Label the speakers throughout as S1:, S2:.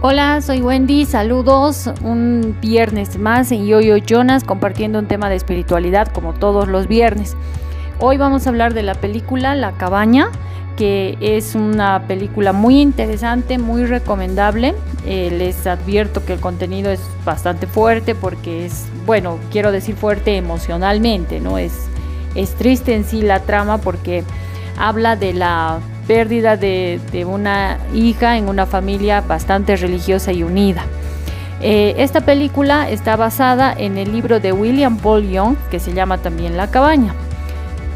S1: Hola, soy Wendy, saludos. Un viernes más en Yoyo Jonas compartiendo un tema de espiritualidad como todos los viernes. Hoy vamos a hablar de la película La Cabaña, que es una película muy interesante, muy recomendable. Eh, les advierto que el contenido es bastante fuerte porque es, bueno, quiero decir fuerte emocionalmente, ¿no? Es, es triste en sí la trama porque habla de la pérdida de, una hija en una familia bastante religiosa y unida. Eh, esta película está basada en el libro de William Paul Young, que se llama también La cabaña.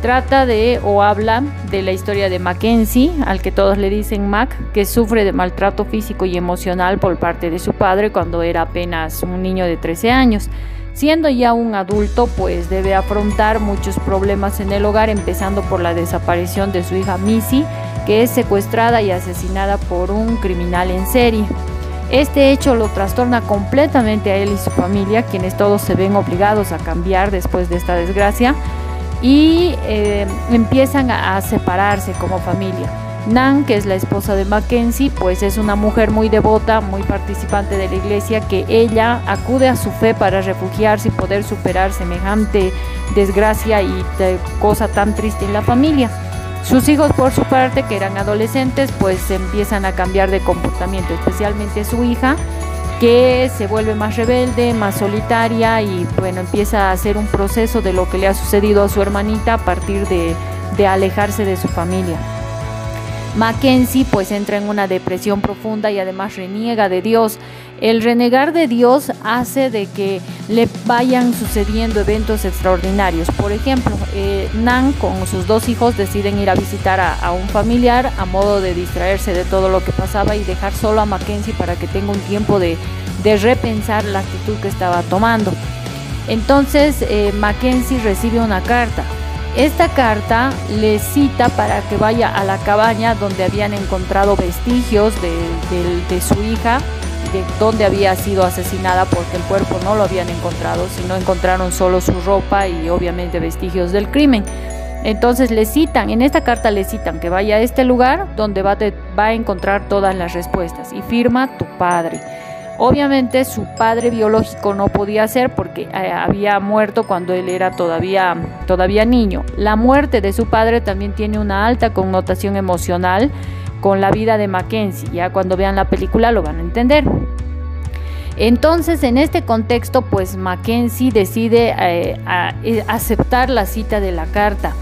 S1: Trata de o habla de la historia de Mackenzie, al que todos le dicen Mac, que sufre de maltrato físico y emocional por parte de su padre cuando era apenas un niño de 13 años. Siendo ya un adulto, pues debe afrontar muchos problemas en el hogar, empezando por la desaparición de su hija Missy, que es secuestrada y asesinada por un criminal en serie. Este hecho lo trastorna completamente a él y su familia, quienes todos se ven obligados a cambiar después de esta desgracia y eh, empiezan a, separarse como familia. Nan, que es la esposa de Mackenzie, pues es una mujer muy devota, muy participante de la iglesia, que ella acude a su fe para refugiarse y poder superar semejante desgracia y cosa tan triste en la familia. Sus hijos, por su parte, que eran adolescentes, pues empiezan a cambiar de comportamiento, especialmente su hija, que se vuelve más rebelde, más solitaria y bueno, empieza a hacer un proceso de lo que le ha sucedido a su hermanita a partir de, de alejarse de su familia. Mackenzie pues entra en una depresión profunda y además reniega de Dios. El renegar de Dios hace de que le vayan sucediendo eventos extraordinarios. Por ejemplo, eh, Nan con sus dos hijos deciden ir a visitar a, un familiar a modo de distraerse de todo lo que pasaba y dejar solo a Mackenzie para que tenga un tiempo de, repensar la actitud que estaba tomando. Entonces eh, Mackenzie recibe una carta esta carta le cita para que vaya a la cabaña donde habían encontrado vestigios de, su hija, de donde había sido asesinada porque el cuerpo no lo habían encontrado, sino encontraron solo su ropa y obviamente vestigios del crimen. Entonces le citan, en esta carta le citan que vaya a este lugar donde va, va a encontrar todas las respuestas y firma tu padre. Obviamente su padre biológico no podía ser porque eh, había muerto cuando él era todavía, todavía niño. La muerte de su padre también tiene una alta connotación emocional con la vida de Mackenzie. Ya cuando vean la película lo van a entender. Entonces, en este contexto, pues Mackenzie decide eh, eh, aceptar la cita de la carta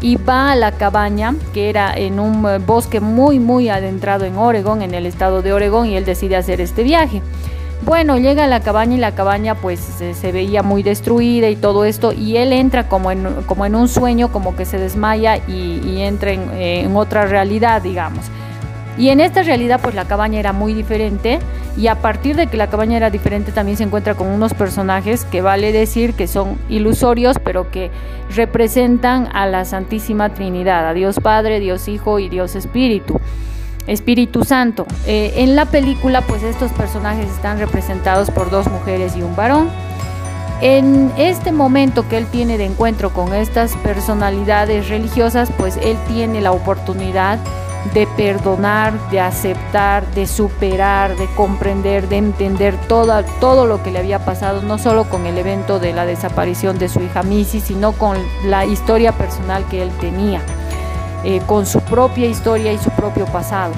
S1: y va a la cabaña que era en un eh, bosque muy muy adentrado en Oregon, en el estado de Oregon y él decide hacer este viaje. Bueno, llega a la cabaña y la cabaña pues se, veía muy destruida y todo esto y él entra como en, como en un sueño, como que se desmaya y, entra en, en otra realidad, digamos. Y en esta realidad pues la cabaña era muy diferente y a partir de que la cabaña era diferente también se encuentra con unos personajes que vale decir que son ilusorios pero que representan a la Santísima Trinidad, a Dios Padre, Dios Hijo y Dios Espíritu. Espíritu Santo. Eh, en la película pues estos personajes están representados por dos mujeres y un varón. En este momento que él tiene de encuentro con estas personalidades religiosas pues él tiene la oportunidad perdonar, de aceptar, de superar, de comprender, de entender todo, todo lo que le había pasado, no solo con el evento de la desaparición de su hija Missy, sino con la historia personal que él tenía, eh, con su propia historia y su propio pasado.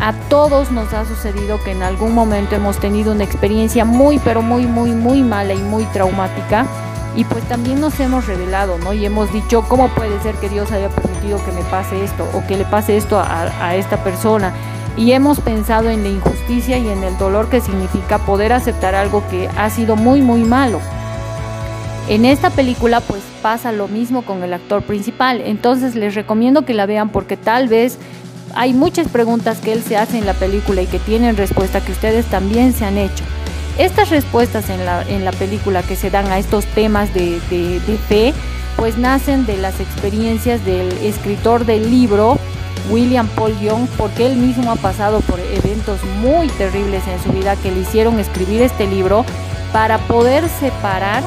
S1: A todos nos ha sucedido que en algún momento hemos tenido una experiencia muy, pero muy, muy, muy mala y muy traumática y pues también nos hemos revelado, ¿no? Y hemos dicho, ¿cómo puede ser que Dios haya permitido que me pase esto o que le pase esto a, esta persona? Y hemos pensado en la injusticia y en el dolor que significa poder aceptar algo que ha sido muy, muy malo. En esta película pues pasa lo mismo con el actor principal, entonces les recomiendo que la vean porque tal vez hay muchas preguntas que él se hace en la película y que tienen respuesta que ustedes también se han hecho. Estas respuestas en la, en la película que se dan a estos temas de, fe, pues nacen de las experiencias del escritor del libro, William Paul Young, porque él mismo ha pasado por eventos muy terribles en su vida que le hicieron escribir este libro para poder separar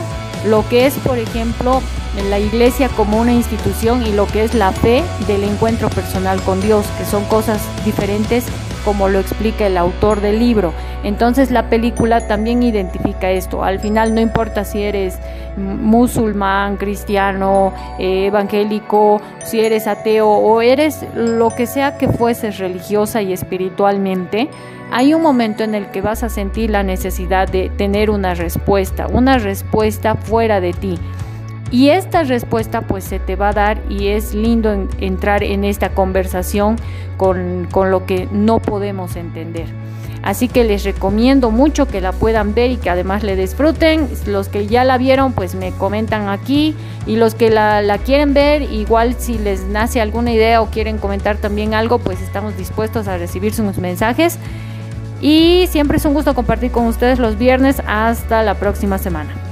S1: lo que es, por ejemplo, la iglesia como una institución y lo que es la fe del encuentro personal con Dios, que son cosas diferentes como lo explica el autor del libro. Entonces la película también identifica esto. Al final no importa si eres musulmán, cristiano, eh, evangélico, si eres ateo o eres lo que sea que fueses religiosa y espiritualmente, hay un momento en el que vas a sentir la necesidad de tener una respuesta, una respuesta fuera de ti. Y esta respuesta pues se te va a dar y es lindo entrar en esta conversación con, con lo que no podemos entender. Así que les recomiendo mucho que la puedan ver y que además le disfruten. Los que ya la vieron, pues me comentan aquí. Y los que la, la, quieren ver, igual si les nace alguna idea o quieren comentar también algo, pues estamos dispuestos a recibir sus mensajes. Y siempre es un gusto compartir con ustedes los viernes. Hasta la próxima semana.